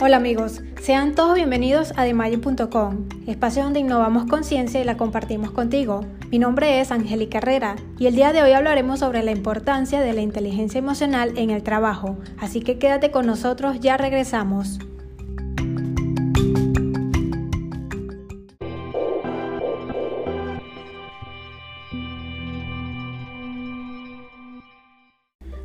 Hola amigos, sean todos bienvenidos a Demayo.com, espacio donde innovamos conciencia y la compartimos contigo. Mi nombre es Angélica Herrera y el día de hoy hablaremos sobre la importancia de la inteligencia emocional en el trabajo, así que quédate con nosotros, ya regresamos.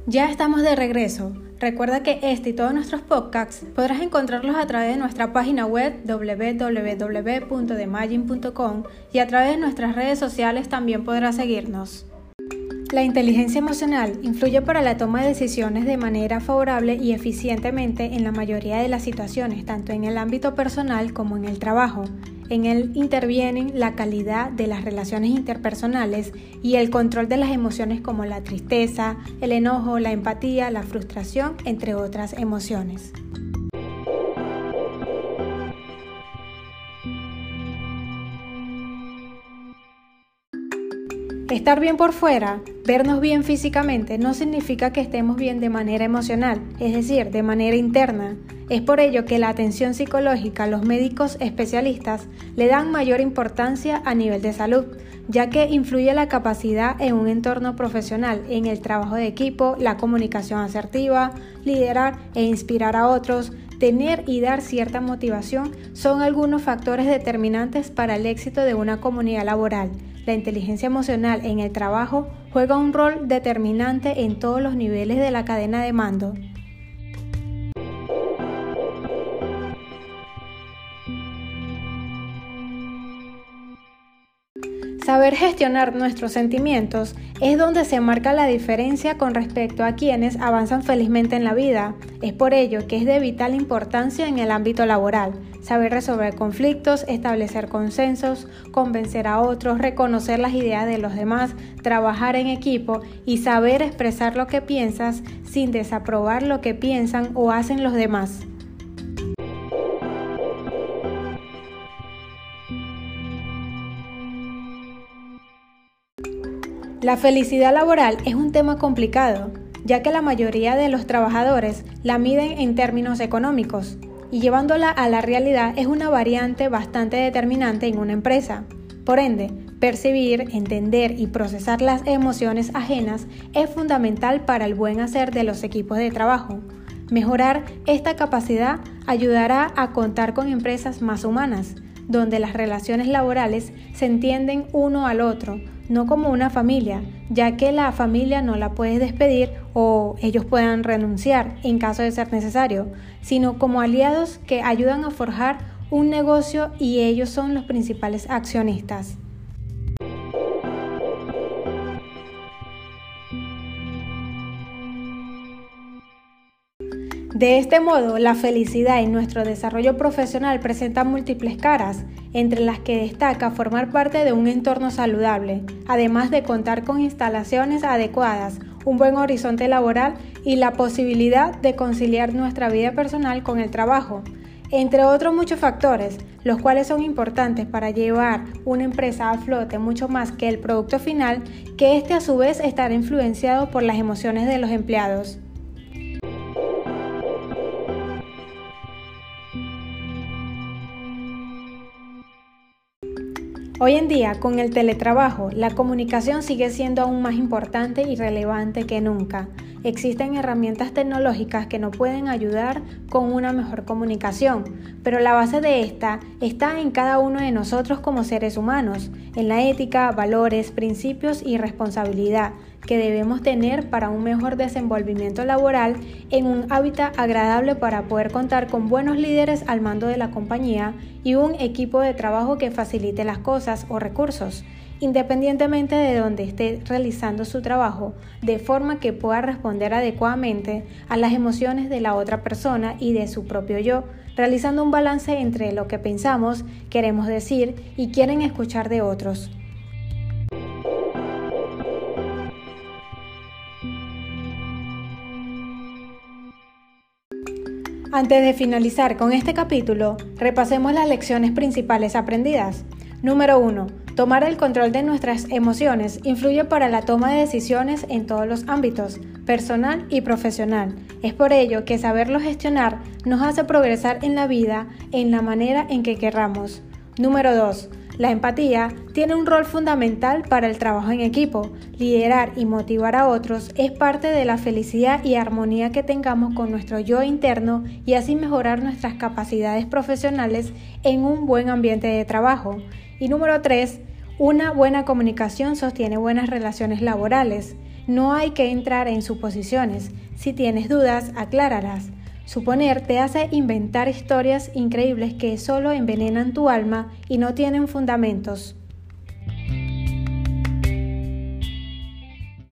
Ya estamos de regreso. Recuerda que este y todos nuestros podcasts podrás encontrarlos a través de nuestra página web www.demagin.com y a través de nuestras redes sociales también podrás seguirnos. La inteligencia emocional influye para la toma de decisiones de manera favorable y eficientemente en la mayoría de las situaciones, tanto en el ámbito personal como en el trabajo. En él intervienen la calidad de las relaciones interpersonales y el control de las emociones como la tristeza, el enojo, la empatía, la frustración, entre otras emociones. Estar bien por fuera, vernos bien físicamente, no significa que estemos bien de manera emocional, es decir, de manera interna. Es por ello que la atención psicológica, los médicos especialistas le dan mayor importancia a nivel de salud, ya que influye la capacidad en un entorno profesional, en el trabajo de equipo, la comunicación asertiva, liderar e inspirar a otros, tener y dar cierta motivación son algunos factores determinantes para el éxito de una comunidad laboral. La inteligencia emocional en el trabajo juega un rol determinante en todos los niveles de la cadena de mando. Saber gestionar nuestros sentimientos es donde se marca la diferencia con respecto a quienes avanzan felizmente en la vida. Es por ello que es de vital importancia en el ámbito laboral. Saber resolver conflictos, establecer consensos, convencer a otros, reconocer las ideas de los demás, trabajar en equipo y saber expresar lo que piensas sin desaprobar lo que piensan o hacen los demás. La felicidad laboral es un tema complicado, ya que la mayoría de los trabajadores la miden en términos económicos, y llevándola a la realidad es una variante bastante determinante en una empresa. Por ende, percibir, entender y procesar las emociones ajenas es fundamental para el buen hacer de los equipos de trabajo. Mejorar esta capacidad ayudará a contar con empresas más humanas, donde las relaciones laborales se entienden uno al otro, no como una familia, ya que la familia no la puedes despedir o ellos puedan renunciar en caso de ser necesario, sino como aliados que ayudan a forjar un negocio y ellos son los principales accionistas. De este modo, la felicidad en nuestro desarrollo profesional presenta múltiples caras, entre las que destaca formar parte de un entorno saludable, además de contar con instalaciones adecuadas, un buen horizonte laboral y la posibilidad de conciliar nuestra vida personal con el trabajo, entre otros muchos factores, los cuales son importantes para llevar una empresa a flote mucho más que el producto final, que este a su vez estará influenciado por las emociones de los empleados. Hoy en día, con el teletrabajo, la comunicación sigue siendo aún más importante y relevante que nunca. Existen herramientas tecnológicas que nos pueden ayudar con una mejor comunicación, pero la base de esta está en cada uno de nosotros como seres humanos, en la ética, valores, principios y responsabilidad que debemos tener para un mejor desenvolvimiento laboral en un hábitat agradable para poder contar con buenos líderes al mando de la compañía y un equipo de trabajo que facilite las cosas o recursos independientemente de donde esté realizando su trabajo, de forma que pueda responder adecuadamente a las emociones de la otra persona y de su propio yo, realizando un balance entre lo que pensamos, queremos decir y quieren escuchar de otros. Antes de finalizar con este capítulo, repasemos las lecciones principales aprendidas. Número 1. Tomar el control de nuestras emociones influye para la toma de decisiones en todos los ámbitos. personal y profesional. Es por ello que saberlo gestionar nos hace progresar en la vida en la manera en que querramos. Número 2. La empatía tiene un rol fundamental para el trabajo en equipo. Liderar y motivar a otros es parte de la felicidad y armonía que tengamos con nuestro yo interno y así mejorar nuestras capacidades profesionales en un buen ambiente de trabajo. Y número 3. Una buena comunicación sostiene buenas relaciones laborales. No hay que entrar en suposiciones. Si tienes dudas, acláralas. Suponer te hace inventar historias increíbles que solo envenenan tu alma y no tienen fundamentos.